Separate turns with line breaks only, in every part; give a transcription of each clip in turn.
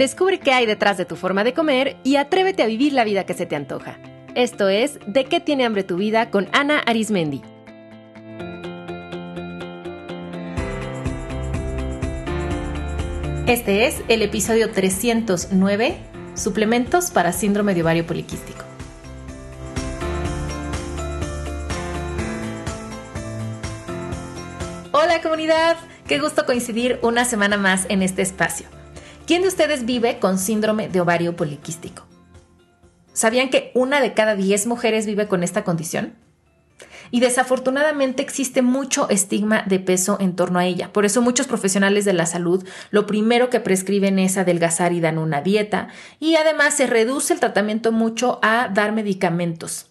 Descubre qué hay detrás de tu forma de comer y atrévete a vivir la vida que se te antoja. Esto es De qué tiene hambre tu vida con Ana Arismendi. Este es el episodio 309, Suplementos para síndrome de ovario poliquístico. Hola comunidad, qué gusto coincidir una semana más en este espacio. ¿Quién de ustedes vive con síndrome de ovario poliquístico? ¿Sabían que una de cada diez mujeres vive con esta condición? Y desafortunadamente existe mucho estigma de peso en torno a ella. Por eso muchos profesionales de la salud lo primero que prescriben es adelgazar y dan una dieta. Y además se reduce el tratamiento mucho a dar medicamentos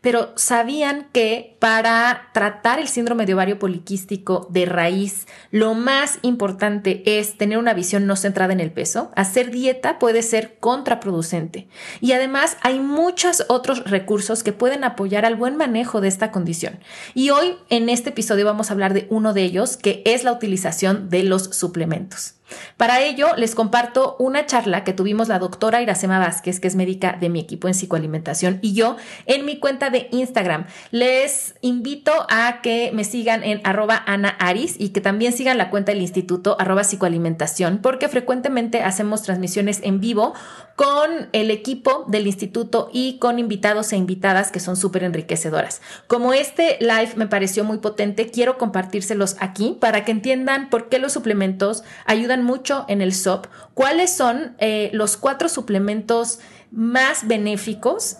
pero sabían que para tratar el síndrome de ovario poliquístico de raíz, lo más importante es tener una visión no centrada en el peso. Hacer dieta puede ser contraproducente. Y además hay muchos otros recursos que pueden apoyar al buen manejo de esta condición. Y hoy en este episodio vamos a hablar de uno de ellos, que es la utilización de los suplementos. Para ello, les comparto una charla que tuvimos la doctora Iracema Vázquez, que es médica de mi equipo en psicoalimentación, y yo en mi cuenta de Instagram. Les invito a que me sigan en arroba Ana Aris y que también sigan la cuenta del instituto arroba psicoalimentación, porque frecuentemente hacemos transmisiones en vivo con el equipo del instituto y con invitados e invitadas que son súper enriquecedoras. Como este live me pareció muy potente, quiero compartírselos aquí para que entiendan por qué los suplementos ayudan mucho en el SOP, cuáles son eh, los cuatro suplementos más benéficos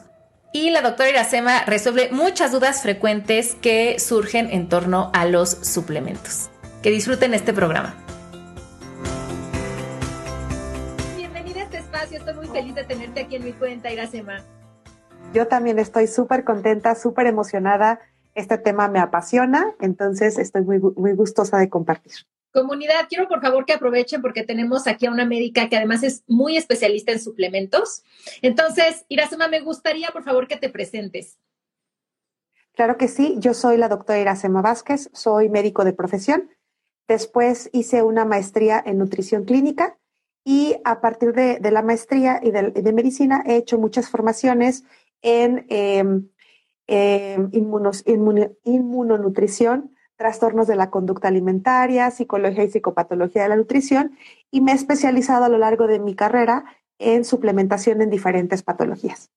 y la doctora Iracema resuelve muchas dudas frecuentes que surgen en torno a los suplementos. Que disfruten este programa. estoy muy feliz de tenerte aquí en mi cuenta, Iracema.
Yo también estoy súper contenta, súper emocionada. Este tema me apasiona, entonces estoy muy, muy gustosa de compartir.
Comunidad, quiero por favor que aprovechen porque tenemos aquí a una médica que además es muy especialista en suplementos. Entonces, Iracema, me gustaría por favor que te presentes.
Claro que sí, yo soy la doctora Iracema Vázquez, soy médico de profesión. Después hice una maestría en nutrición clínica y a partir de, la maestría y de, medicina he hecho muchas formaciones en em, em, inmunonutrición, trastornos de la conducta alimentaria, psicología y psicopatología de la nutrición y me he especializado a lo largo de mi carrera en suplementación en diferentes patologías.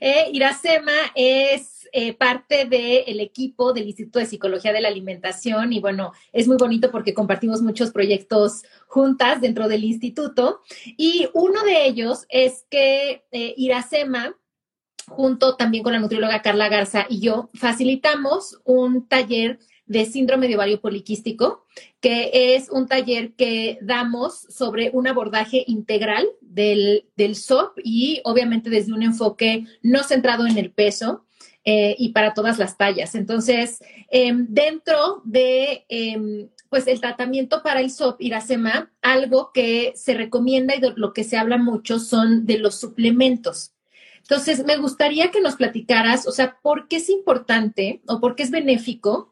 Eh, Iracema es eh, parte del equipo del Instituto de Psicología de la Alimentación y bueno, es muy bonito porque compartimos muchos proyectos juntas dentro del instituto y uno de ellos es que eh, Iracema junto también con la nutrióloga Carla Garza y yo facilitamos un taller de síndrome de ovario poliquístico, que es un taller que damos sobre un abordaje integral del, del SOP y obviamente desde un enfoque no centrado en el peso, eh, y para todas las tallas. Entonces, em, dentro de em, pues el tratamiento para el SOP Iracema, algo que se recomienda y de lo que se habla mucho son de los suplementos. Entonces, me gustaría que nos platicaras, o sea, ¿por qué es importante o por qué es benéfico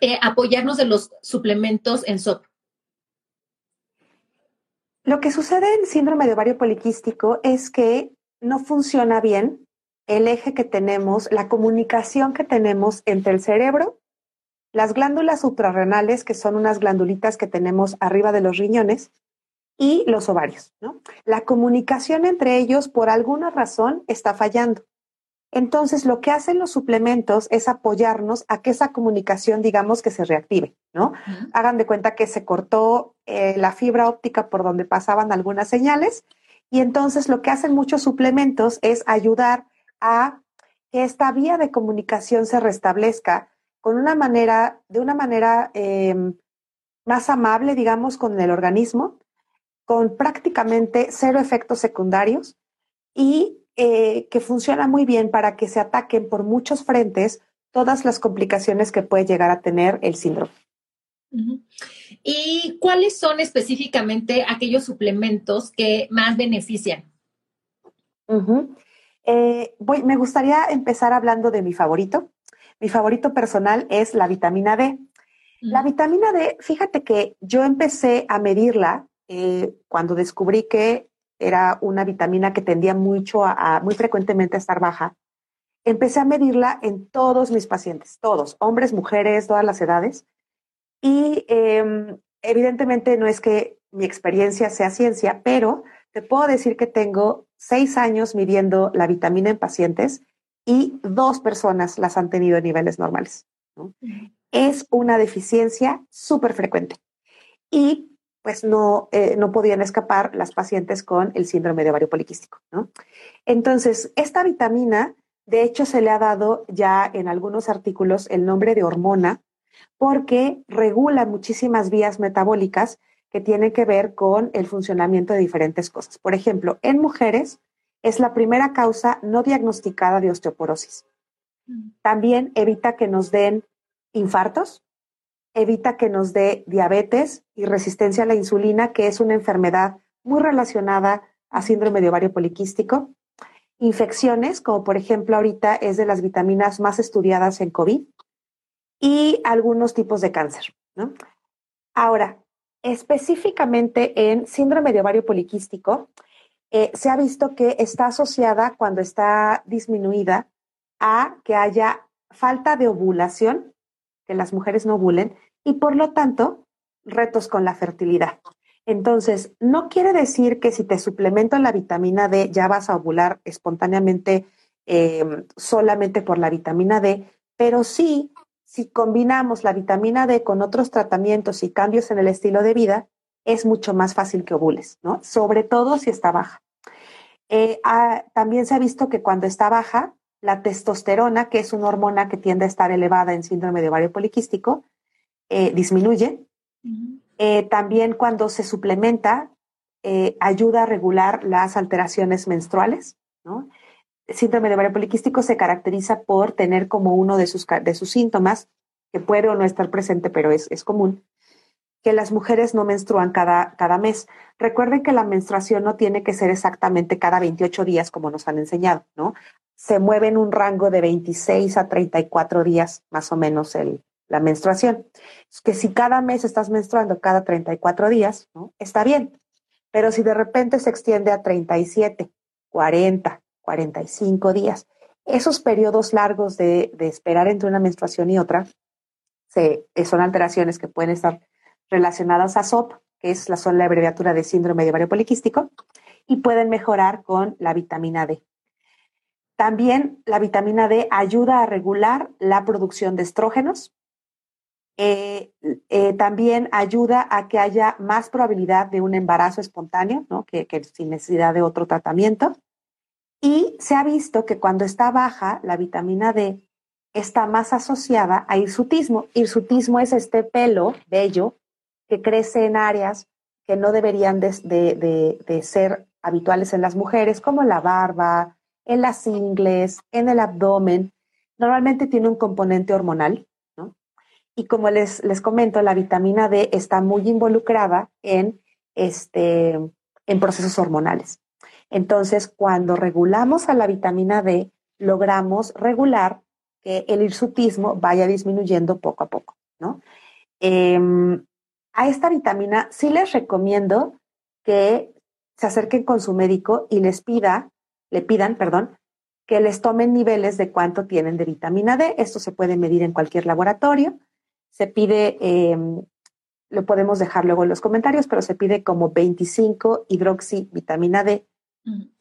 eh, apoyarnos de los suplementos en SOP?
Lo que sucede en síndrome de ovario poliquístico es que no funciona bien el eje que tenemos, la comunicación que tenemos entre el cerebro, las glándulas suprarrenales, que son unas glandulitas que tenemos arriba de los riñones, y los ovarios. ¿no? La comunicación entre ellos, por alguna razón, está fallando. Entonces, lo que hacen los suplementos es apoyarnos a que esa comunicación, digamos, que se reactive, ¿no? Hagan de cuenta que se cortó eh, la fibra óptica por donde pasaban algunas señales y entonces lo que hacen muchos suplementos es ayudar a que esta vía de comunicación se restablezca con una manera, de una manera em, más amable, digamos, con el organismo, con prácticamente cero efectos secundarios y eh, que funciona muy bien para que se ataquen por muchos frentes todas las complicaciones que puede llegar a tener el síndrome.
¿Y cuáles son específicamente aquellos suplementos que más benefician?
Eh, voy, me gustaría empezar hablando de mi favorito. Mi favorito personal es la vitamina D. La vitamina D, fíjate que yo empecé a medirla eh, cuando descubrí que era una vitamina que tendía mucho a, muy frecuentemente a estar baja, empecé a medirla en todos mis pacientes, todos, hombres, mujeres, todas las edades. Y em, evidentemente no es que mi experiencia sea ciencia, pero te puedo decir que tengo seis años midiendo la vitamina en pacientes y dos personas las han tenido en niveles normales. Es una deficiencia súper frecuente. Y pues no, eh, no podían escapar las pacientes con el síndrome de ovario poliquístico. Entonces, esta vitamina, de hecho, se le ha dado ya en algunos artículos el nombre de hormona porque regula muchísimas vías metabólicas que tienen que ver con el funcionamiento de diferentes cosas. Por ejemplo, en mujeres es la primera causa no diagnosticada de osteoporosis. Mm. También evita que nos den infartos, evita que nos dé diabetes y resistencia a la insulina, que es una enfermedad muy relacionada a síndrome de ovario poliquístico. Infecciones, como por ejemplo ahorita es de las vitaminas más estudiadas en COVID, y algunos tipos de cáncer. Ahora, específicamente en síndrome de ovario poliquístico, eh, se ha visto que está asociada cuando está disminuida a que haya falta de ovulación, que las mujeres no ovulen, y por lo tanto, retos con la fertilidad. Entonces, no quiere decir que si te suplemento la vitamina D ya vas a ovular espontáneamente em, solamente por la vitamina D, pero sí, si combinamos la vitamina D con otros tratamientos y cambios en el estilo de vida, es mucho más fácil que ovules, ¿no? Sobre todo si está baja. Eh, ah, también se ha visto que cuando está baja, la testosterona, que es una hormona que tiende a estar elevada en síndrome de ovario poliquístico, eh, disminuye. Eh, también cuando se suplementa, ayuda a regular las alteraciones menstruales. ¿no? El síndrome de ovario poliquístico se caracteriza por tener como uno de sus, de sus síntomas, que puede o no estar presente, pero es, es común, que las mujeres no menstruan cada, cada mes. Recuerden que la menstruación no tiene que ser exactamente cada 28 días como nos han enseñado, ¿no? Se mueve en un rango de 26 a 34 días más o menos el, la menstruación. Es que si cada mes estás menstruando cada 34 días. Está bien. Pero si de repente se extiende a 37, 40, 45 días, esos periodos largos de, esperar entre una menstruación y otra se, son alteraciones que pueden estar relacionadas a SOP, que es la, son la abreviatura de síndrome de ovario poliquístico, y pueden mejorar con la vitamina D. También la vitamina D ayuda a regular la producción de estrógenos. Eh, eh, también ayuda a que haya más probabilidad de un embarazo espontáneo, que, sin necesidad de otro tratamiento. Y se ha visto que cuando está baja la vitamina D está más asociada a hirsutismo. Hirsutismo es este pelo bello que crece en áreas que no deberían de, ser habituales en las mujeres, como la barba, en las ingles, en el abdomen. Normalmente tiene un componente hormonal. Y como les, les comento, la vitamina D está muy involucrada en, este, en procesos hormonales. Entonces, cuando regulamos a la vitamina D, logramos regular que el hirsutismo vaya disminuyendo poco a poco, ¿no? Em, a esta vitamina sí les recomiendo que se acerquen con su médico y les pida, le pidan, perdón, que les tomen niveles de cuánto tienen de vitamina D. Esto se puede medir en cualquier laboratorio. Se pide, em, lo podemos dejar luego en los comentarios, pero se pide como 25 hidroxi vitamina D.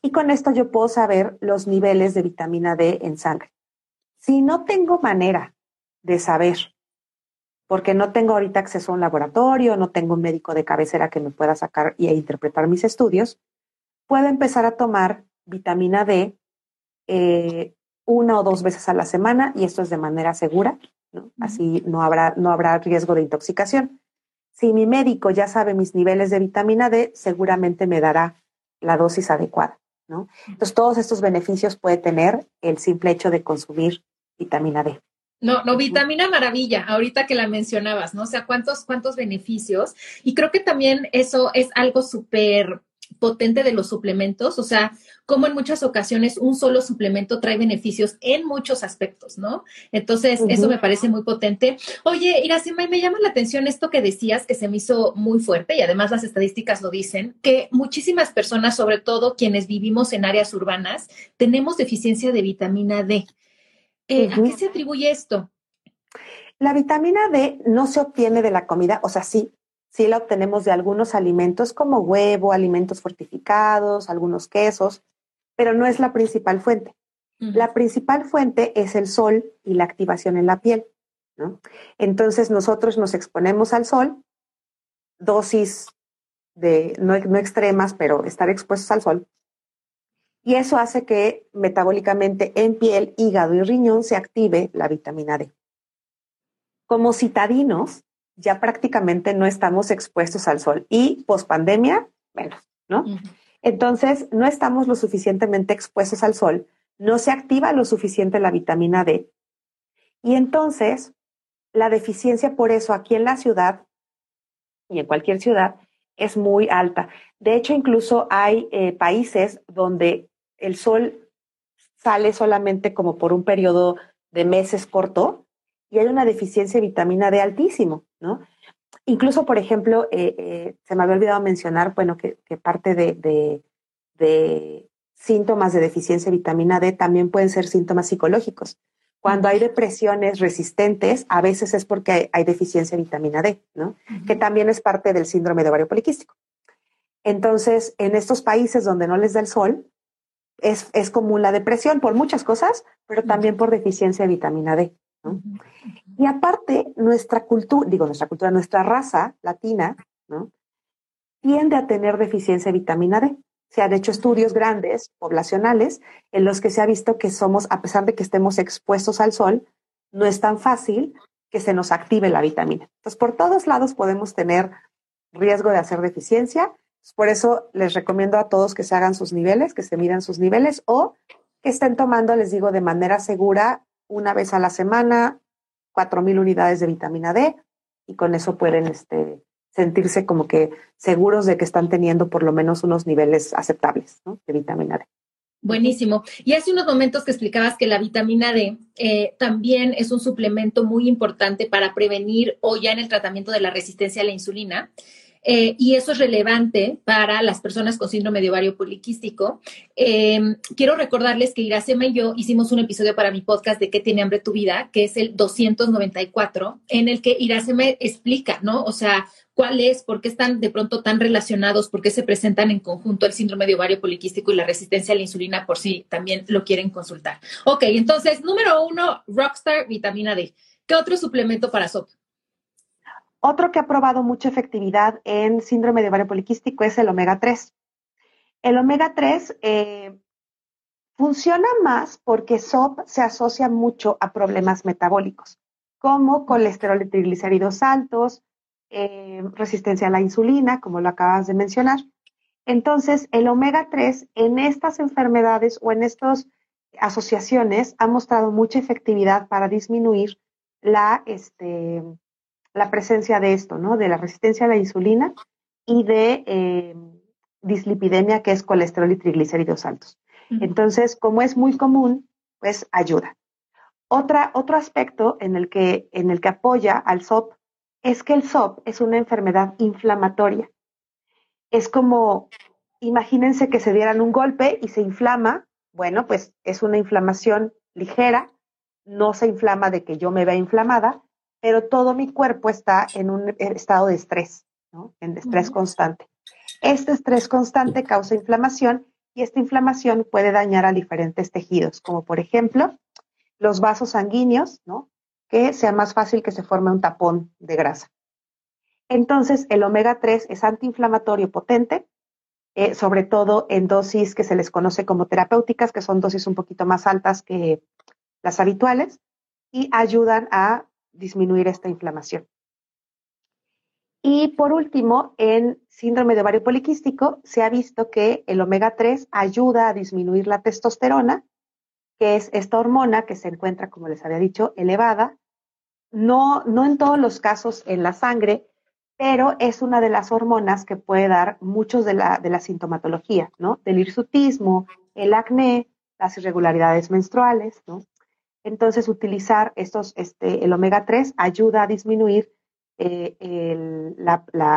Y con esto yo puedo saber los niveles de vitamina D en sangre. Si no tengo manera de saber porque no tengo ahorita acceso a un laboratorio, no tengo un médico de cabecera que me pueda sacar y interpretar mis estudios, puedo empezar a tomar vitamina D eh, una o dos veces a la semana y esto es de manera segura, así no habrá, no habrá riesgo de intoxicación. Si mi médico ya sabe mis niveles de vitamina D, seguramente me dará la dosis adecuada. ¿no? Entonces, todos estos beneficios puede tener el simple hecho de consumir vitamina D.
No, no, vitamina maravilla, ahorita que la mencionabas, ¿no? O sea, cuántos, cuántos beneficios. Y creo que también eso es algo súper potente de los suplementos, o sea, como en muchas ocasiones un solo suplemento trae beneficios en muchos aspectos, ¿no? Entonces, eso me parece muy potente. Oye, Iracema, me llama la atención esto que decías, que se me hizo muy fuerte y además las estadísticas lo dicen, que muchísimas personas, sobre todo quienes vivimos en áreas urbanas, tenemos deficiencia de vitamina D. Eh, ¿A qué se atribuye esto?
La vitamina D no se obtiene de la comida, o sea, sí, sí la obtenemos de algunos alimentos como huevo, alimentos fortificados, algunos quesos, pero no es la principal fuente. La principal fuente es el sol y la activación en la piel. ¿no? Entonces nosotros nos exponemos al sol, dosis de, no, no extremas, pero estar expuestos al sol, y eso hace que metabólicamente en piel, hígado y riñón se active la vitamina D como citadinos ya prácticamente no estamos expuestos al sol y pospandemia, menos, ¿no? Entonces, no estamos lo suficientemente expuestos al sol, no se activa lo suficiente la vitamina D. Y entonces, la deficiencia por eso aquí en la ciudad y en cualquier ciudad es muy alta. De hecho, incluso hay eh, países donde el sol sale solamente como por un periodo de meses corto y hay una deficiencia de vitamina D altísimo, ¿no? Incluso, por ejemplo, eh, eh, se me había olvidado mencionar, bueno, que, parte de, síntomas de deficiencia de vitamina D también pueden ser síntomas psicológicos. Cuando hay depresiones resistentes, a veces es porque hay, deficiencia de vitamina D, ¿no? Que también es parte del síndrome de ovario poliquístico. Entonces, en estos países donde no les da el sol, es, es común la depresión por muchas cosas, pero también por deficiencia de vitamina D. Y aparte, nuestra cultura, digo nuestra cultura, nuestra raza latina, ¿no? tiende a tener deficiencia de vitamina D. Se han hecho estudios grandes, poblacionales, en los que se ha visto que somos, a pesar de que estemos expuestos al sol, no es tan fácil que se nos active la vitamina. Entonces, por todos lados podemos tener riesgo de hacer deficiencia. Por eso les recomiendo a todos que se hagan sus niveles, que se midan sus niveles o que estén tomando, les digo, de manera segura una vez a la semana, 4.000 unidades de vitamina D y con eso pueden este, sentirse como que seguros de que están teniendo por lo menos unos niveles aceptables de vitamina D.
Buenísimo. Y hace unos momentos que explicabas que la vitamina D eh, también es un suplemento muy importante para prevenir o ya en el tratamiento de la resistencia a la insulina. Eh, y eso es relevante para las personas con síndrome de ovario poliquístico. Em, quiero recordarles que Iracema y yo hicimos un episodio para mi podcast de ¿Qué tiene hambre tu vida? que es el 294, en el que Iracema explica, ¿no? O sea, cuál es, por qué están de pronto tan relacionados, por qué se presentan en conjunto el síndrome de ovario poliquístico y la resistencia a la insulina, por si también lo quieren consultar. Ok, entonces, número uno, Rockstar, vitamina D. ¿Qué otro suplemento para SOP?
Otro que ha probado mucha efectividad en síndrome de ovario poliquístico es el omega 3. El omega 3 eh, funciona más porque SOP se asocia mucho a problemas metabólicos, como colesterol y triglicéridos altos, eh, resistencia a la insulina, como lo acabas de mencionar. Entonces, el omega 3 en estas enfermedades o en estas asociaciones ha mostrado mucha efectividad para disminuir la, este, la presencia de esto, ¿no? De la resistencia a la insulina y de eh, dislipidemia, que es colesterol y triglicéridos altos. Entonces, como es muy común, pues ayuda. Otra, otro aspecto en el, que, en el que apoya al SOP es que el SOP es una enfermedad inflamatoria. Es como, imagínense que se dieran un golpe y se inflama. Bueno, pues es una inflamación ligera, no se inflama de que yo me vea inflamada, pero todo mi cuerpo está en un estado de estrés, ¿no? En estrés constante. Este estrés constante causa inflamación y esta inflamación puede dañar a diferentes tejidos, como por ejemplo los vasos sanguíneos, ¿no? Que sea más fácil que se forme un tapón de grasa. Entonces, el omega 3 es antiinflamatorio potente, eh, sobre todo en dosis que se les conoce como terapéuticas, que son dosis un poquito más altas que las habituales, y ayudan a disminuir esta inflamación. Y por último, en síndrome de ovario poliquístico se ha visto que el omega 3 ayuda a disminuir la testosterona, que es esta hormona que se encuentra, como les había dicho, elevada. No, no en todos los casos en la sangre, pero es una de las hormonas que puede dar muchos de la, de la sintomatología, ¿no? Del hirsutismo, el acné, las irregularidades menstruales, ¿no? Entonces, utilizar estos, este, el omega 3 ayuda a disminuir eh,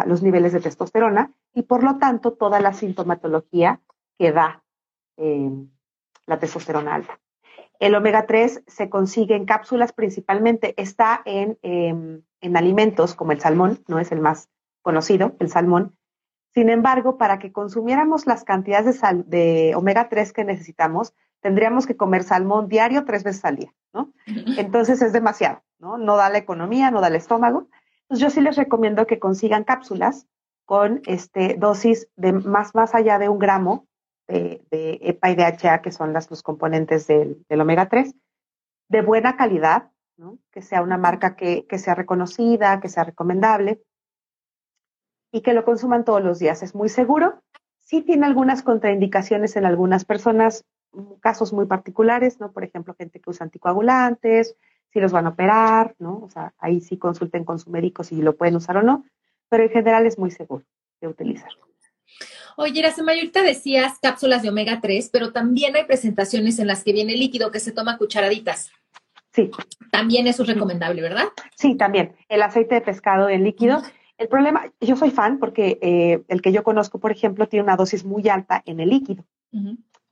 los niveles de testosterona y, por lo tanto, toda la sintomatología que da eh, la testosterona alta. El omega 3 se consigue en cápsulas principalmente, está en, em, en alimentos como el salmón, no es el más conocido, el salmón. Sin embargo, para que consumiéramos las cantidades de, de omega 3 que necesitamos, tendríamos que comer salmón diario tres veces al día, ¿no? Entonces es demasiado, ¿no? No da la economía, no da el estómago. Entonces yo sí les recomiendo que consigan cápsulas con este, dosis de más, más allá de un gramo de, EPA y DHA, que son las, los componentes del, omega 3, de buena calidad, que sea una marca que, sea reconocida, que sea recomendable y que lo consuman todos los días. Es muy seguro. Sí tiene algunas contraindicaciones en algunas personas, casos muy particulares, ¿no? Por ejemplo, gente que usa anticoagulantes, si los van a operar, ¿no? O sea, ahí sí consulten con su médico si lo pueden usar o no, pero en general es muy seguro de utilizar.
Oye, Iracema, ahorita decías cápsulas de omega 3, pero también hay presentaciones en las que viene líquido que se toma cucharaditas.
Sí.
También eso es recomendable, ¿verdad?
Sí, también. El aceite de pescado en líquido. El problema, yo soy fan porque eh, el que yo conozco, por ejemplo, tiene una dosis muy alta en el líquido.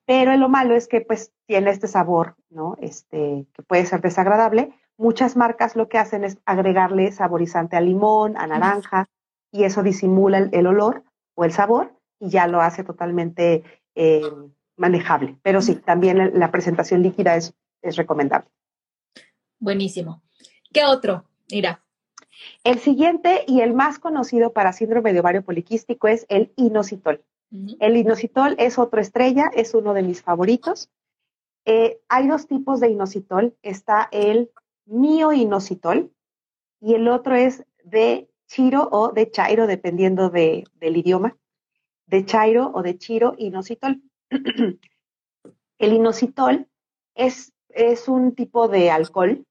Pero lo malo es que pues tiene este sabor, ¿no? Este, que puede ser desagradable. Muchas marcas lo que hacen es agregarle saborizante a limón, a naranja, y eso disimula el olor o el sabor y ya lo hace totalmente eh, manejable. Pero sí, también la presentación líquida es, es recomendable.
Buenísimo. ¿Qué otro? Mira.
El siguiente y el más conocido para síndrome de ovario poliquístico es el inositol. El inositol es otra estrella, es uno de mis favoritos. Eh, hay dos tipos de inositol. Está el mioinositol y el otro es de chiro o de chairo, dependiendo del idioma de chairo o de chiro inositol. el inositol es, es, un tipo de alcohol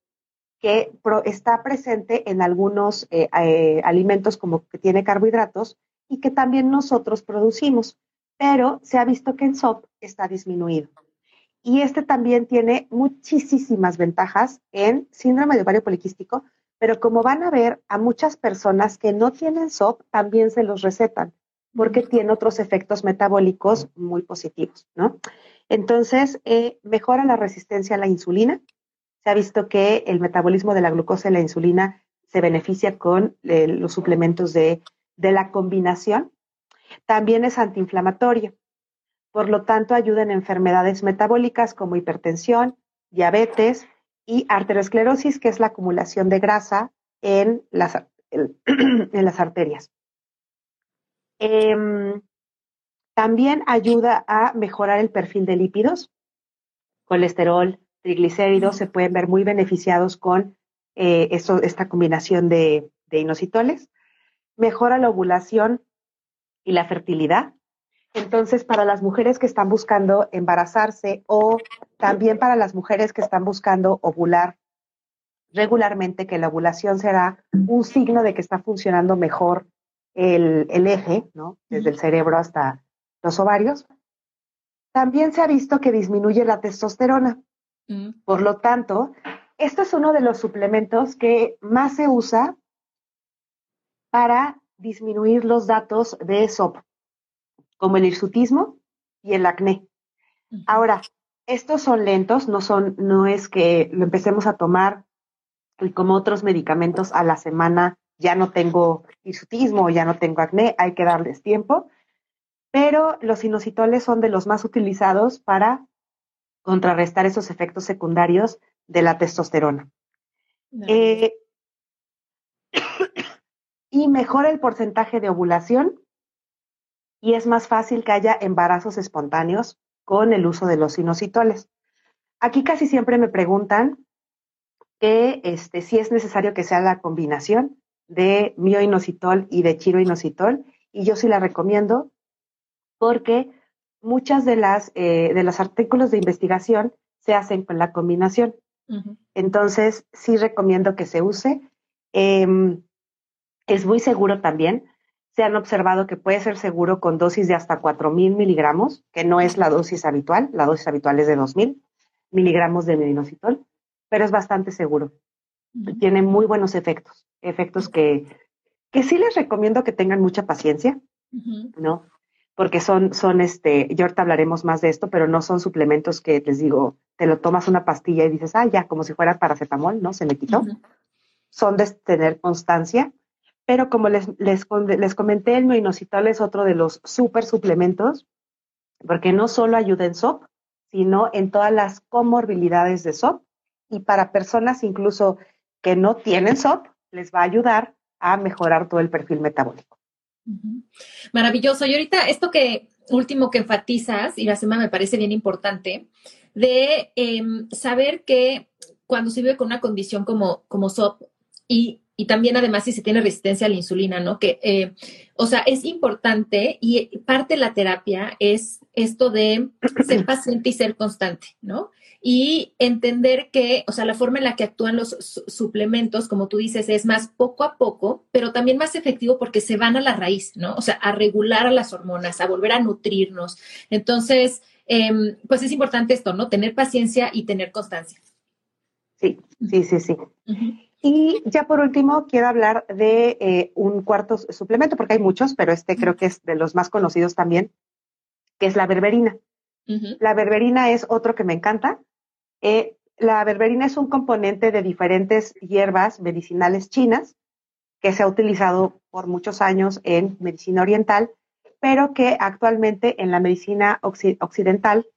que está presente en algunos eh, eh, alimentos como que tiene carbohidratos y que también nosotros producimos, pero se ha visto que en SOP está disminuido. Y este también tiene muchísimas ventajas en síndrome de ovario poliquístico, pero como van a ver, a muchas personas que no tienen SOP también se los recetan porque tiene otros efectos metabólicos muy positivos, ¿no? Entonces, eh, mejora la resistencia a la insulina. Se ha visto que el metabolismo de la glucosa y la insulina se beneficia con eh, los suplementos de, de la combinación. También es antiinflamatorio. Por lo tanto, ayuda en enfermedades metabólicas como hipertensión, diabetes y arteriosclerosis, que es la acumulación de grasa en las, arterias. Em, también ayuda a mejorar el perfil de lípidos, colesterol, triglicéridos, se pueden ver muy beneficiados con eh, esta combinación de, de inositoles. Mejora la ovulación y la fertilidad. Entonces, para las mujeres que están buscando embarazarse o también para las mujeres que están buscando ovular regularmente, que la ovulación será un signo de que está funcionando mejor el, eje, ¿no? Desde el cerebro hasta los ovarios. También se ha visto que disminuye la testosterona. Mm. Por lo tanto, este es uno de los suplementos que más se usa para disminuir los datos de SOP, como el hirsutismo y el acné. Ahora, estos son lentos, no son, no es que lo empecemos a tomar como otros medicamentos a la semana ya no tengo hirsutismo, ya no tengo acné, hay que darles tiempo. Pero los inositoles son de los más utilizados para contrarrestar esos efectos secundarios de la testosterona. Eh, y mejora el porcentaje de ovulación y es más fácil que haya embarazos espontáneos con el uso de los inositoles. Aquí casi siempre me preguntan que este, si es necesario que sea la combinación de mioinositol y de chiroinositol, y yo sí la recomiendo porque muchas de las eh, de los artículos de investigación se hacen con la combinación. Entonces, sí recomiendo que se use. Em, Es muy seguro también. Se han observado que puede ser seguro con dosis de hasta 4.000 miligramos, que no es la dosis habitual. La dosis habitual es de 2.000 miligramos de medinositol, pero es bastante seguro. Tiene muy buenos efectos, efectos que, que sí les recomiendo que tengan mucha paciencia, ¿no? Porque son, son este, yo ahorita hablaremos más de esto, pero no son suplementos que les digo, te lo tomas una pastilla y dices, ah, ya, como si fuera paracetamol, ¿no? Se me quitó. Son de tener constancia, pero como les, les, les comenté, el minoxidil es otro de los super suplementos, porque no solo ayuda en SOP, sino en todas las comorbilidades de SOP. Y para personas incluso que no tienen SOP, les va a ayudar a mejorar todo el perfil metabólico.
Maravilloso. Y ahorita esto que último que enfatizas, y la semana me parece bien importante, de em, saber que cuando se vive con una condición como, como SOP y y también además si se tiene resistencia a la insulina, ¿no? Que, eh, o sea, es importante y parte de la terapia es esto de ser paciente y ser constante, ¿no? Y entender que, o sea, la forma en la que actúan los suplementos, como tú dices, es más poco a poco, pero también más efectivo porque se van a la raíz, ¿no? O sea, a regular a las hormonas, a volver a nutrirnos. Entonces, em, pues es importante esto, ¿no? Tener paciencia y tener constancia.
Sí, sí, sí, sí. Y ya por último, quiero hablar de eh, un cuarto suplemento, porque hay muchos, pero este creo que es de los más conocidos también, que es la berberina. La berberina es otro que me encanta. Eh, la berberina es un componente de diferentes hierbas medicinales chinas que se ha utilizado por muchos años en medicina oriental, pero que actualmente en la medicina occidental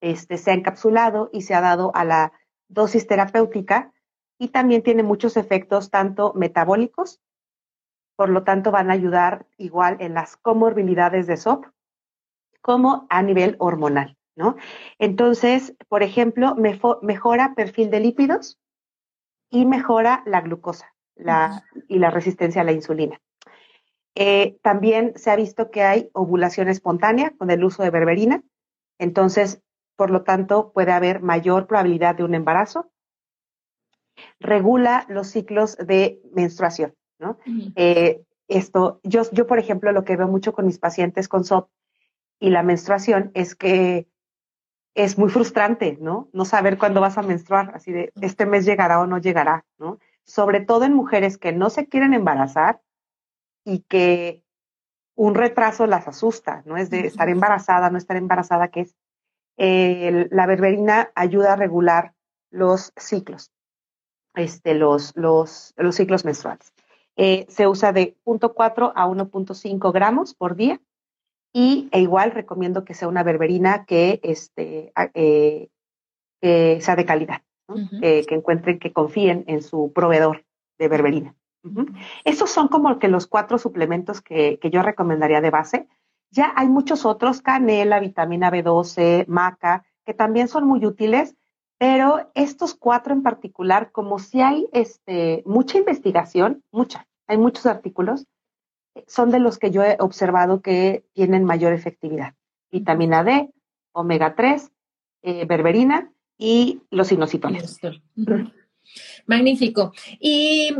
este, se ha encapsulado y se ha dado a la dosis terapéutica y también tiene muchos efectos tanto metabólicos, por lo tanto van a ayudar igual en las comorbilidades de SOP como a nivel hormonal, ¿no? Entonces, por ejemplo, mejora perfil de lípidos y mejora la glucosa y la resistencia a la insulina. Eh, también se ha visto que hay ovulación espontánea con el uso de berberina, entonces, por lo tanto, puede haber mayor probabilidad de un embarazo regula los ciclos de menstruación, ¿no? Eh, esto, yo, yo, por ejemplo, lo que veo mucho con mis pacientes con SOP y la menstruación es que es muy frustrante, ¿no? No saber cuándo vas a menstruar, así de, este mes llegará o no llegará, ¿no? Sobre todo en mujeres que no se quieren embarazar y que un retraso las asusta, ¿no? Es de estar embarazada, no estar embarazada, que es la berberina ayuda a regular los ciclos este, los, los, los ciclos menstruales. Eh, se usa de 0.4 a 1.5 gramos por día y e igual recomiendo que sea una berberina que, este, eh, sea de calidad, que encuentren, que confíen en su proveedor de berberina. Esos son como que los cuatro suplementos que, que, yo recomendaría de base. Ya hay muchos otros, canela, vitamina B12, maca, que también son muy útiles pero estos cuatro en particular, como si hay este, mucha investigación, mucha, hay muchos artículos, son de los que yo he observado que tienen mayor efectividad. Vitamina D, omega 3, eh, berberina y los inositones.
Magnífico. Y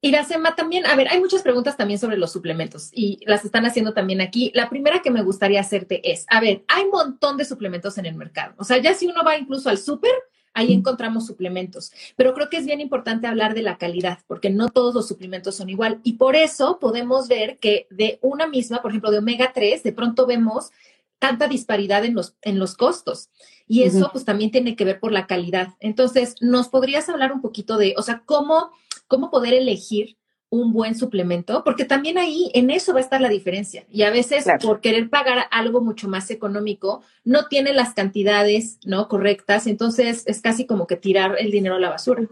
Iracema, también, a ver, hay muchas preguntas también sobre los suplementos y las están haciendo también aquí. La primera que me gustaría hacerte es, a ver, hay un montón de suplementos en el mercado. O sea, ya si uno va incluso al súper, ahí encontramos suplementos. Pero creo que es bien importante hablar de la calidad, porque no todos los suplementos son igual. Y por eso podemos ver que de una misma, por ejemplo, de omega 3, de pronto vemos tanta disparidad en los, en los costos. Y eso pues también tiene que ver por la calidad. Entonces, ¿nos podrías hablar un poquito de, o sea, cómo cómo poder elegir un buen suplemento, porque también ahí en eso va a estar la diferencia. Y a veces por querer pagar algo mucho más económico, no tiene las cantidades no correctas, entonces es casi como que tirar el dinero a la basura.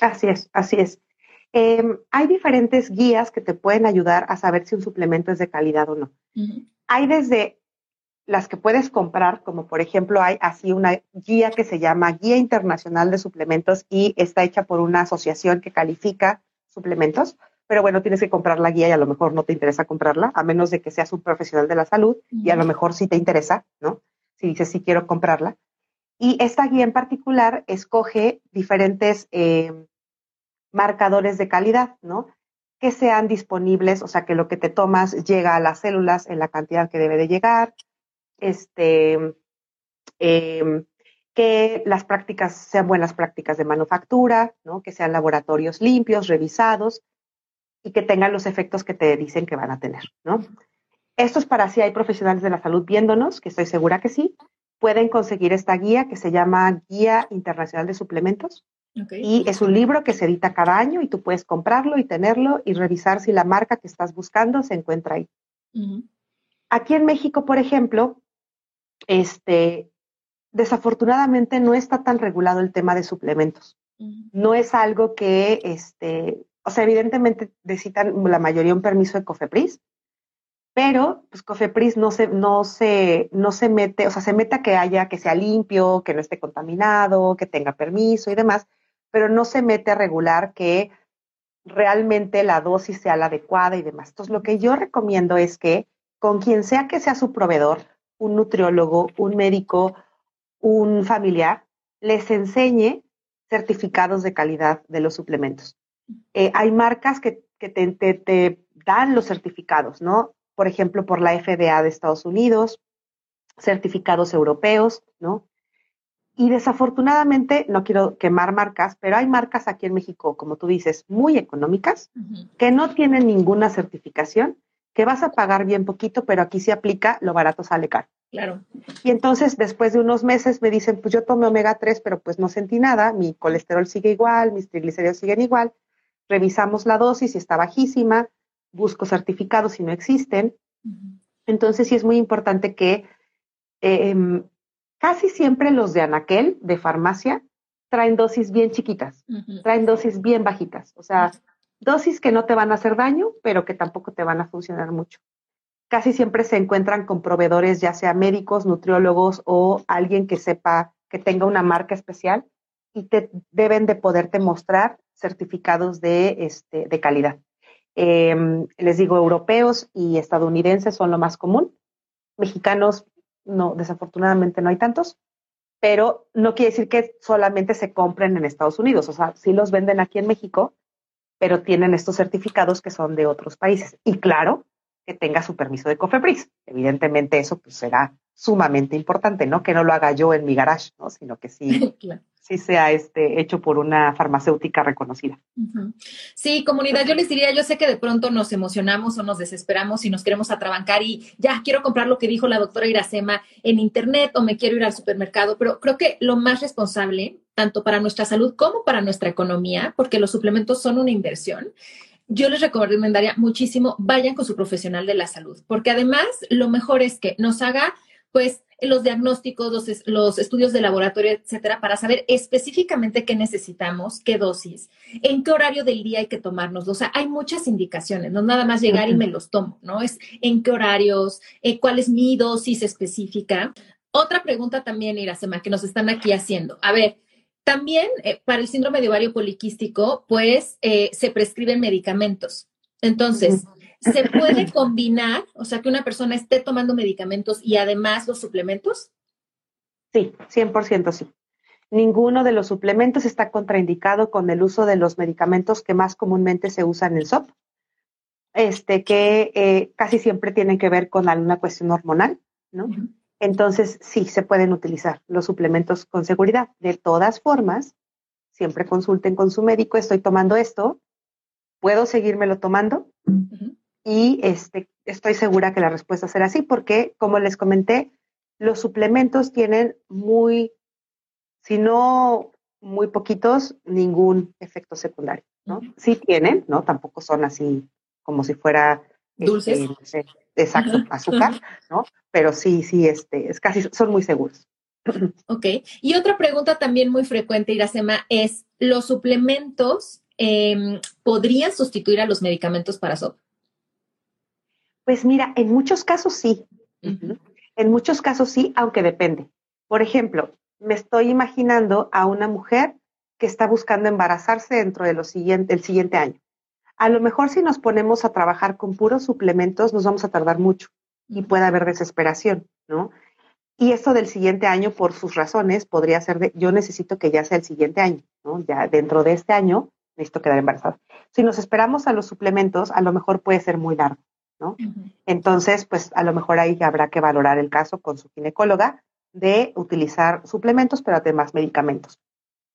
Así es, así es. Em, hay diferentes guías que te pueden ayudar a saber si un suplemento es de calidad o no. Hay desde las que puedes comprar, como por ejemplo hay así una guía que se llama Guía Internacional de Suplementos y está hecha por una asociación que califica suplementos, pero bueno, tienes que comprar la guía y a lo mejor no te interesa comprarla, a menos de que seas un profesional de la salud y a lo mejor sí te interesa, ¿no? Si dices sí quiero comprarla. Y esta guía en particular escoge diferentes eh, marcadores de calidad, ¿no? que sean disponibles, o sea, que lo que te tomas llega a las células en la cantidad que debe de llegar, este, em, que las prácticas sean buenas prácticas de manufactura, ¿no? que sean laboratorios limpios, revisados y que tengan los efectos que te dicen que van a tener. ¿no? Esto es para si hay profesionales de la salud viéndonos, que estoy segura que sí, pueden conseguir esta guía que se llama Guía Internacional de Suplementos. Y es un libro que se edita cada año y tú puedes comprarlo y tenerlo y revisar si la marca que estás buscando se encuentra ahí. Aquí en México, por ejemplo, este, desafortunadamente no está tan regulado el tema de suplementos. No es algo que, este, o sea, evidentemente necesitan la mayoría un permiso de COFEPRIS, pero pues COFEPRIS no se, no se, no se mete, o sea, se mete a que haya, que sea limpio, que no esté contaminado, que tenga permiso y demás, pero no se mete a regular que realmente la dosis sea la adecuada y demás. Entonces, lo que yo recomiendo es que con quien sea que sea su proveedor, un nutriólogo, un médico, un familiar les enseñe certificados de calidad de los suplementos. Eh, hay marcas que, te, dan los certificados, ¿no? Por ejemplo, por la FDA de Estados Unidos, certificados europeos, ¿no? Y desafortunadamente, no quiero quemar marcas, pero hay marcas aquí en México, como tú dices, muy económicas, que no tienen ninguna certificación, que vas a pagar bien poquito, pero aquí se aplica, lo barato sale caro.
Claro.
Y entonces, después de unos meses, me dicen, pues yo tomé omega 3, pero pues no sentí nada, mi colesterol sigue igual, mis triglicéridos siguen igual. Revisamos la dosis y está bajísima, busco certificados si no existen. Entonces, sí es muy importante que em, casi siempre los de Anaquel, de farmacia, traen dosis bien chiquitas, traen dosis bien bajitas, o sea, dosis que no te van a hacer daño, pero que tampoco te van a funcionar mucho casi siempre se encuentran con proveedores, ya sea médicos, nutriólogos o alguien que sepa que tenga una marca especial y te deben de poderte mostrar certificados de, este, de calidad. Em, les digo, europeos y estadounidenses son lo más común. Mexicanos, no, desafortunadamente no hay tantos, pero no quiere decir que solamente se compren en Estados Unidos. O sea, sí los venden aquí en México, pero tienen estos certificados que son de otros países. Y claro, que tenga su permiso de COFEPRIS. Evidentemente eso pues, será sumamente importante, no que no lo haga yo en mi garage, ¿no? sino que sí, sí sea este, hecho por una farmacéutica reconocida.
Sí, comunidad, yo les diría, yo sé que de pronto nos emocionamos o nos desesperamos y nos queremos atrabancar y ya quiero comprar lo que dijo la doctora Iracema en internet o me quiero ir al supermercado, pero creo que lo más responsable, tanto para nuestra salud como para nuestra economía, porque los suplementos son una inversión, yo les recomendaría muchísimo, vayan con su profesional de la salud, porque además lo mejor es que nos haga, pues, los diagnósticos, los, los, estudios de laboratorio, etcétera, para saber específicamente qué necesitamos, qué dosis, en qué horario del día hay que tomárnoslo. O sea, hay muchas indicaciones, no nada más llegar y me los tomo, ¿no? Es en qué horarios, eh, cuál es mi dosis específica. Otra pregunta también, Iracema, que nos están aquí haciendo. A ver, también eh, para el síndrome de ovario poliquístico, pues eh, se prescriben medicamentos. Entonces, ¿se puede combinar, o sea, que una persona esté tomando medicamentos y además los suplementos?
Sí, 100% sí. Ninguno de los suplementos está contraindicado con el uso de los medicamentos que más comúnmente se usan en SOP, este, que eh, casi siempre tienen que ver con alguna cuestión hormonal, ¿no? Entonces, sí, se pueden utilizar los suplementos con seguridad. De todas formas, siempre consulten con su médico, estoy tomando esto, puedo seguírmelo tomando y este, estoy segura que la respuesta será sí, porque como les comenté, los suplementos tienen muy, si no muy poquitos, ningún efecto secundario, ¿no? Sí tienen, ¿no? Tampoco son así como si fuera
dulces.
Este, exacto, azúcar, ¿no? Pero sí, sí, este, es casi, son muy seguros.
Ok. Y otra pregunta también muy frecuente, Iracema, es, ¿los suplementos em, podrían sustituir a los medicamentos para SOP?
Pues mira, en muchos casos sí. En muchos casos sí, aunque depende. Por ejemplo, me estoy imaginando a una mujer que está buscando embarazarse dentro de siguiente, el siguiente año. A lo mejor si nos ponemos a trabajar con puros suplementos nos vamos a tardar mucho y puede haber desesperación, ¿no? Y esto del siguiente año, por sus razones, podría ser de, yo necesito que ya sea el siguiente año, ¿no? Ya dentro de este año necesito quedar embarazada. Si nos esperamos a los suplementos, a lo mejor puede ser muy largo, ¿no? Entonces, pues a lo mejor ahí habrá que valorar el caso con su ginecóloga de utilizar suplementos, pero además medicamentos.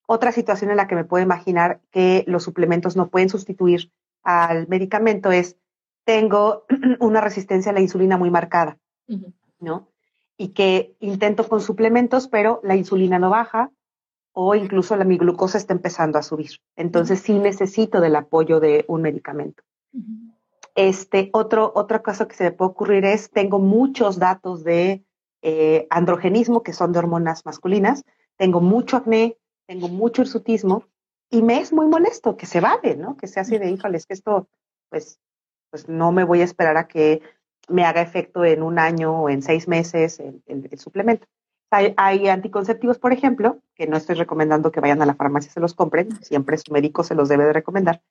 Otra situación en la que me puedo imaginar que los suplementos no pueden sustituir al medicamento es, tengo una resistencia a la insulina muy marcada, ¿no? Y que intento con suplementos, pero la insulina no baja o incluso la, mi glucosa está empezando a subir. Entonces sí necesito del apoyo de un medicamento. Este, otro, otra cosa que se me puede ocurrir es, tengo muchos datos de eh, androgenismo, que son de hormonas masculinas, tengo mucho acné, tengo mucho hirsutismo, y me es muy molesto, que se vale, ¿no? Que se hace de, híjole, es que esto, pues, pues no me voy a esperar a que me haga efecto en un año o en seis meses el, el, suplemento. Hay, hay, anticonceptivos, por ejemplo, que no estoy recomendando que vayan a la farmacia y se los compren, siempre su médico se los debe de recomendar,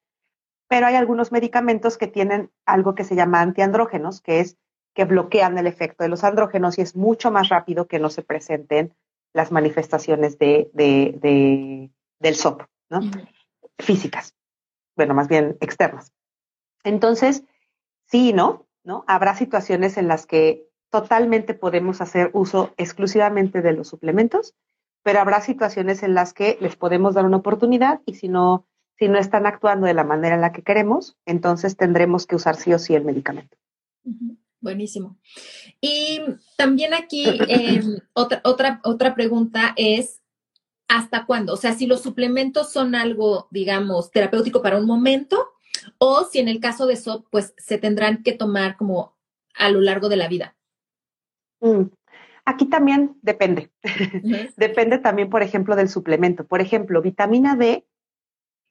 pero hay algunos medicamentos que tienen algo que se llama antiandrógenos, que es que bloquean el efecto de los andrógenos y es mucho más rápido que no se presenten las manifestaciones de, de, del SOP, ¿no? Físicas, bueno, más bien externas. Entonces, sí, ¿no? ¿no? Habrá situaciones en las que totalmente podemos hacer uso exclusivamente de los suplementos, pero habrá situaciones en las que les podemos dar una oportunidad y si no, si no están actuando de la manera en la que queremos, entonces tendremos que usar sí o sí el medicamento.
Buenísimo. Y también aquí em, otra, otra, otra pregunta es, ¿hasta cuándo? O sea, si los suplementos son algo, digamos, terapéutico para un momento, o si en el caso de SOP, pues se tendrán que tomar como a lo largo de la vida.
Mm. Aquí también depende. depende también, por ejemplo, del suplemento. Por ejemplo, vitamina D,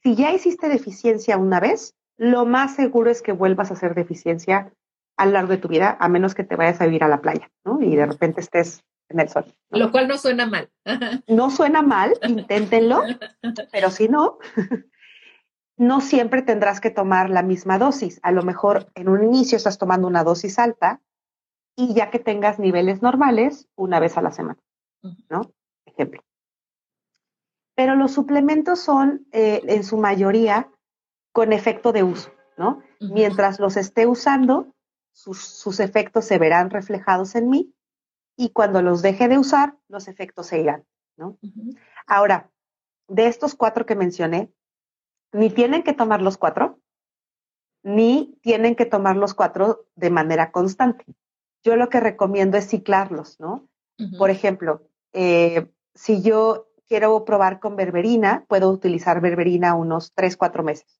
si ya hiciste deficiencia una vez, lo más seguro es que vuelvas a hacer deficiencia a lo largo de tu vida, a menos que te vayas a vivir a la playa, ¿no? Y de repente estés en el sol.
Lo cual no suena mal.
no suena mal, inténtenlo, pero si no, no siempre tendrás que tomar la misma dosis. A lo mejor en un inicio estás tomando una dosis alta y ya que tengas niveles normales, una vez a la semana, ¿no? Ejemplo. Pero los suplementos son eh, en su mayoría con efecto de uso, ¿no? Mientras los esté usando, sus, efectos se verán reflejados en mí y cuando los deje de usar, los efectos se irán, ¿no? Ahora, de estos cuatro que mencioné, ni tienen que tomar los cuatro, ni tienen que tomar los cuatro de manera constante. Yo lo que recomiendo es ciclarlos, ¿no? Por ejemplo, eh, si yo quiero probar con berberina, puedo utilizar berberina unos tres, cuatro meses.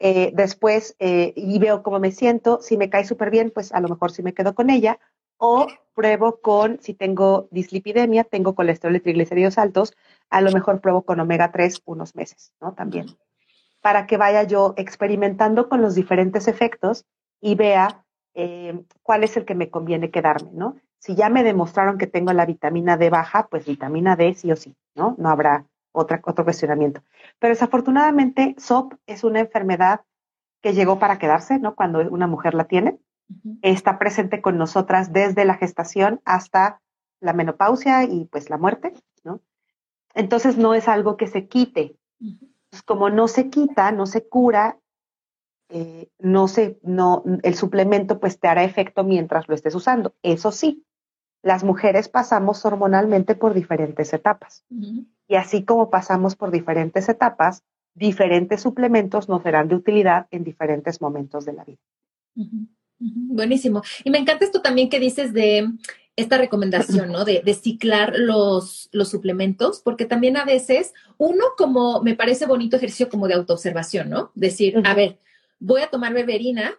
Eh, después eh, y veo cómo me siento, si me cae súper bien, pues a lo mejor sí me quedo con ella, o pruebo con, si tengo dislipidemia, tengo colesterol y triglicéridos altos, a lo mejor pruebo con omega 3 unos meses, ¿no? También, para que vaya yo experimentando con los diferentes efectos y vea eh, cuál es el que me conviene quedarme, ¿no? Si ya me demostraron que tengo la vitamina D baja, pues vitamina D sí o sí, ¿no? No habrá otra, otro cuestionamiento. Pero desafortunadamente, SOP es una enfermedad que llegó para quedarse, ¿no? Cuando una mujer la tiene. Está presente con nosotras desde la gestación hasta la menopausia y pues la muerte, ¿no? Entonces no es algo que se quite. como no se quita, no se cura, eh, no se, no, el suplemento pues te hará efecto mientras lo estés usando. Eso sí, las mujeres pasamos hormonalmente por diferentes etapas. Y así como pasamos por diferentes etapas, diferentes suplementos nos serán de utilidad en diferentes momentos de la vida.
Buenísimo. Y me encanta esto también que dices de esta recomendación, ¿no? De, ciclar los, los, suplementos, porque también a veces uno como, me parece bonito ejercicio como de autoobservación, ¿no? Decir, a ver, voy a tomar beberina,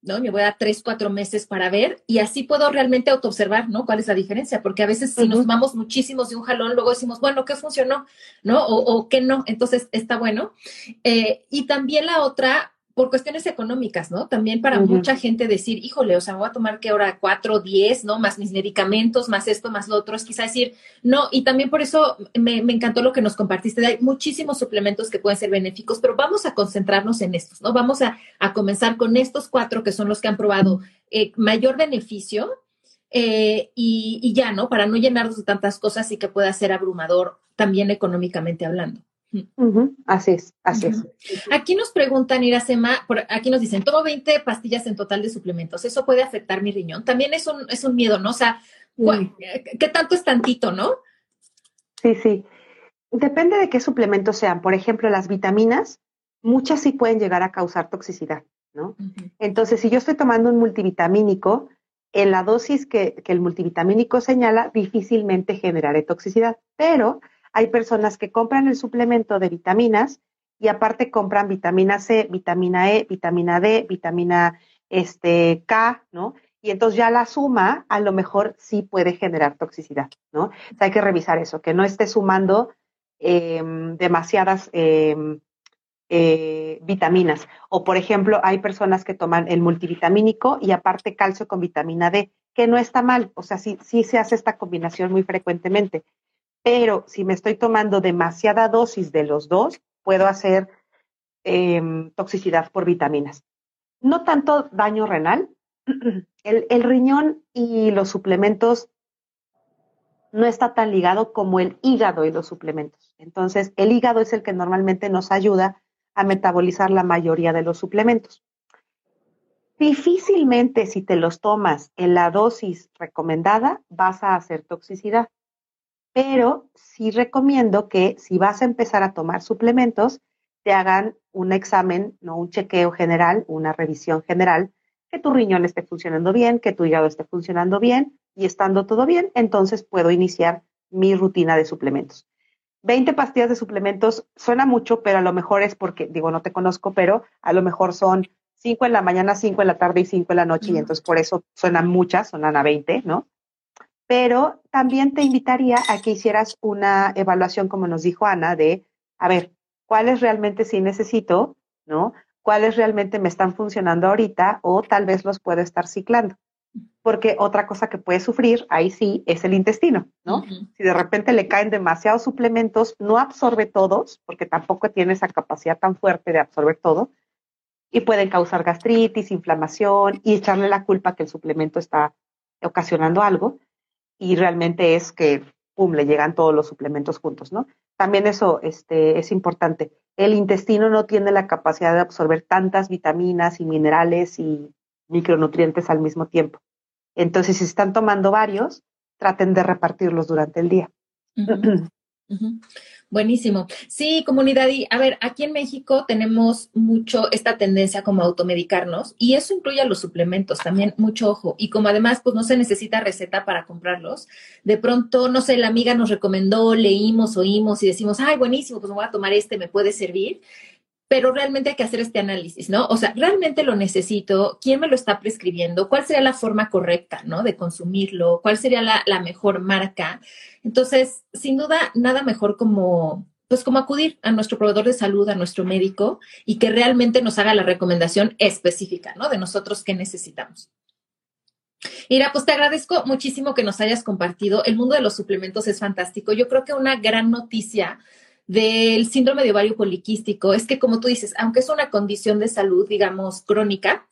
¿no? Me voy a dar tres, cuatro meses para ver y así puedo realmente autoobservar, ¿no? ¿Cuál es la diferencia? Porque a veces si nos vamos muchísimos de un jalón, luego decimos, bueno, ¿qué funcionó? ¿No? O, o ¿qué no? Entonces está bueno. Eh, y también la otra, por cuestiones económicas, ¿no? También para mucha gente decir, híjole, o sea, me voy a tomar que ahora cuatro, diez, ¿no? Más mis medicamentos, más esto, más lo otro, es quizá decir, no, y también por eso me, encantó lo que nos compartiste, hay muchísimos suplementos que pueden ser benéficos, pero vamos a concentrarnos en estos, ¿no? Vamos a, comenzar con estos cuatro que son los que han probado eh, mayor beneficio eh, y, y ya, ¿no? Para no llenarnos de tantas cosas y que pueda ser abrumador también económicamente hablando.
Así es, así es.
Aquí nos preguntan, Iracema, por aquí nos dicen, tomo 20 pastillas en total de suplementos, ¿eso puede afectar mi riñón? También es un, es un miedo, ¿no? O sea, ¿qué tanto es tantito, no?
Sí, sí. Depende de qué suplementos sean. Por ejemplo, las vitaminas, muchas sí pueden llegar a causar toxicidad, ¿no? Entonces, si yo estoy tomando un multivitamínico, en la dosis que, que el multivitamínico señala, difícilmente generaré toxicidad. Pero hay personas que compran el suplemento de vitaminas y aparte compran vitamina C, vitamina E, vitamina D, vitamina este, K, ¿no? Y entonces ya la suma a lo mejor sí puede generar toxicidad, ¿no? hay que revisar eso, que no esté sumando em, demasiadas em, eh, vitaminas. O, por ejemplo, hay personas que toman el multivitamínico y aparte calcio con vitamina D, que no está mal, o sea, sí, sí se hace esta combinación muy frecuentemente. Pero si me estoy tomando demasiada dosis de los dos, puedo hacer em, toxicidad por vitaminas. No tanto daño renal. El, riñón y los suplementos no está tan ligado como el hígado y los suplementos. Entonces, el hígado es el que normalmente nos ayuda a metabolizar la mayoría de los suplementos. Difícilmente si te los tomas en la dosis recomendada vas a hacer toxicidad pero sí recomiendo que si vas a empezar a tomar suplementos, te hagan un examen, no un chequeo general, una revisión general, que tu riñón esté funcionando bien, que tu hígado esté funcionando bien y estando todo bien, entonces puedo iniciar mi rutina de suplementos. 20 pastillas de suplementos suena mucho, pero a lo mejor es porque, digo, no te conozco, pero a lo mejor son 5 en la mañana, 5 en la tarde y 5 en la noche, y entonces por eso suenan muchas, suenan a 20, ¿no? Pero también te invitaría a que hicieras una evaluación, como nos dijo Ana, de, a ver, cuáles realmente sí necesito, ¿no? ¿Cuáles realmente me están funcionando ahorita o tal vez los puedo estar ciclando? Porque otra cosa que puede sufrir, ahí sí, es el intestino, ¿no? Si de repente le caen demasiados suplementos, no absorbe todos, porque tampoco tiene esa capacidad tan fuerte de absorber todo, y pueden causar gastritis, inflamación y echarle la culpa que el suplemento está ocasionando algo y realmente es que, pum, le llegan todos los suplementos juntos, ¿no? También eso este, es importante. El intestino no tiene la capacidad de absorber tantas vitaminas y minerales y micronutrientes al mismo tiempo. Entonces, si están tomando varios, traten de repartirlos durante el día.
Buenísimo. Sí, comunidad. Y a ver, aquí en México tenemos mucho esta tendencia como a automedicarnos y eso incluye a los suplementos, también mucho ojo. Y como además, pues no se necesita receta para comprarlos, de pronto, no sé, la amiga nos recomendó, leímos, oímos y decimos, ay, buenísimo, pues me voy a tomar este, me puede servir pero realmente hay que hacer este análisis, ¿no? O sea, realmente lo necesito, quién me lo está prescribiendo, cuál sería la forma correcta, ¿no? De consumirlo, cuál sería la, mejor marca. Entonces, sin duda, nada mejor como, pues como acudir a nuestro proveedor de salud, a nuestro médico y que realmente nos haga la recomendación específica, ¿no? De nosotros qué necesitamos. Mira, pues te agradezco muchísimo que nos hayas compartido. El mundo de los suplementos es fantástico. Yo creo que una gran noticia del síndrome de ovario poliquístico es que, como tú dices, aunque es una condición de salud, digamos, crónica,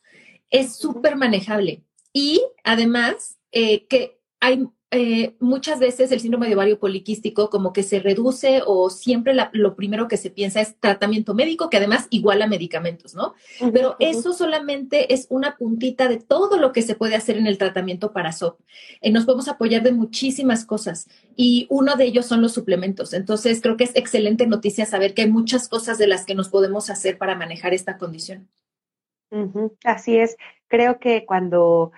es súper manejable. Y además, eh, que hay eh, muchas veces el síndrome de ovario poliquístico como que se reduce o siempre lo primero que se piensa es tratamiento médico, que además iguala medicamentos, ¿no? Pero eso solamente es una puntita de todo lo que se puede hacer en el tratamiento para SOP. Eh, nos podemos apoyar de muchísimas cosas y uno de ellos son los suplementos. Entonces, creo que es excelente noticia saber que hay muchas cosas de las que nos podemos hacer para manejar esta condición.
Así es. Creo que cuando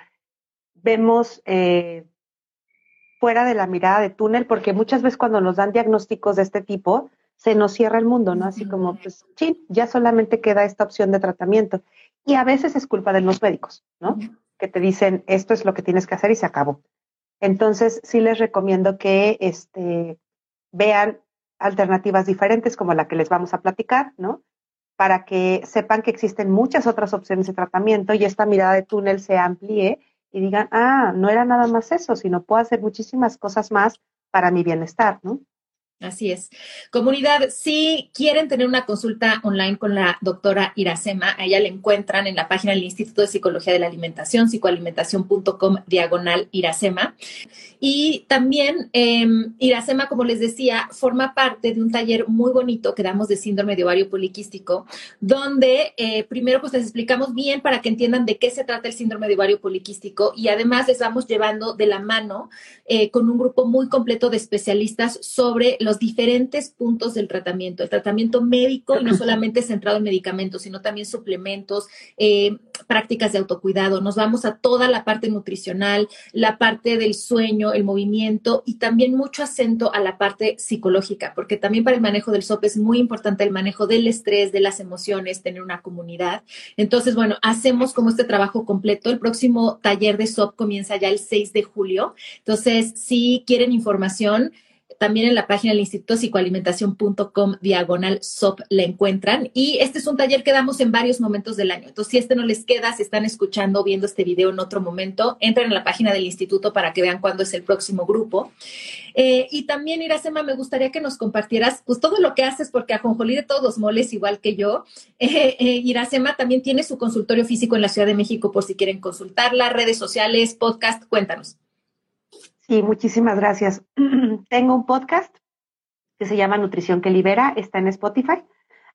vemos... Eh, fuera de la mirada de túnel, porque muchas veces cuando nos dan diagnósticos de este tipo, se nos cierra el mundo, ¿no? Así como, pues, sí, ya solamente queda esta opción de tratamiento. Y a veces es culpa de los médicos, ¿no? Que te dicen, esto es lo que tienes que hacer y se acabó. Entonces, sí les recomiendo que este, vean alternativas diferentes como la que les vamos a platicar, ¿no? Para que sepan que existen muchas otras opciones de tratamiento y esta mirada de túnel se amplíe y digan, ah, no era nada más eso, sino puedo hacer muchísimas cosas más para mi bienestar, ¿no?
Así es. Comunidad, si quieren tener una consulta online con la doctora Iracema, a ella le encuentran en la página del Instituto de Psicología de la Alimentación, psicoalimentación.com diagonal Iracema. Y también em, Iracema, como les decía, forma parte de un taller muy bonito que damos de síndrome de ovario poliquístico, donde eh, primero pues les explicamos bien para que entiendan de qué se trata el síndrome de ovario poliquístico y además les vamos llevando de la mano eh, con un grupo muy completo de especialistas sobre los diferentes puntos del tratamiento, el tratamiento médico y no solamente centrado en medicamentos, sino también suplementos, eh, prácticas de autocuidado. Nos vamos a toda la parte nutricional, la parte del sueño, el movimiento y también mucho acento a la parte psicológica, porque también para el manejo del SOP es muy importante el manejo del estrés, de las emociones, tener una comunidad. Entonces, bueno, hacemos como este trabajo completo. El próximo taller de SOP comienza ya el 6 de julio. Entonces, si quieren información, también en la página del Instituto Psicoalimentación.com diagonal SOP la encuentran. Y este es un taller que damos en varios momentos del año. Entonces, si este no les queda, si están escuchando o viendo este video en otro momento, entren en la página del instituto para que vean cuándo es el próximo grupo. Eh, y también, Iracema, me gustaría que nos compartieras pues todo lo que haces, porque a Jonjolí de todos moles, igual que yo, eh, eh, Iracema también tiene su consultorio físico en la Ciudad de México por si quieren consultarla, redes sociales, podcast, cuéntanos.
Sí, muchísimas gracias. Tengo un podcast que se llama Nutrición que Libera, está en Spotify.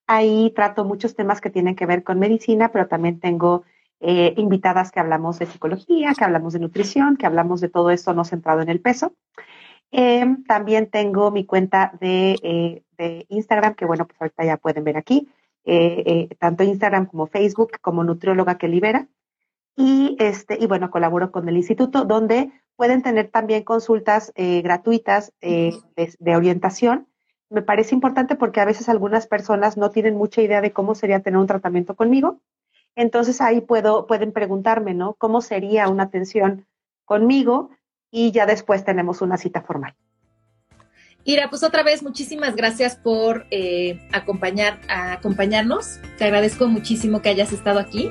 Ahí trato muchos temas que tienen que ver con medicina, pero también tengo eh, invitadas que hablamos de psicología, que hablamos de nutrición, que hablamos de todo esto no centrado en el peso. Em, también tengo mi cuenta de, eh, de, Instagram, que bueno, pues ahorita ya pueden ver aquí, eh, tanto Instagram como Facebook, como Nutrióloga que Libera. Y, este, y bueno, colaboro con el instituto, donde pueden tener también consultas eh, gratuitas eh, de, orientación. Me parece importante porque a veces algunas personas no tienen mucha idea de cómo sería tener un tratamiento conmigo. Entonces ahí puedo, pueden preguntarme, ¿no? ¿Cómo sería una atención conmigo? Y ya después tenemos una cita formal.
Ira, pues otra vez muchísimas gracias por eh, acompañar, acompañarnos. Te agradezco muchísimo que hayas estado aquí.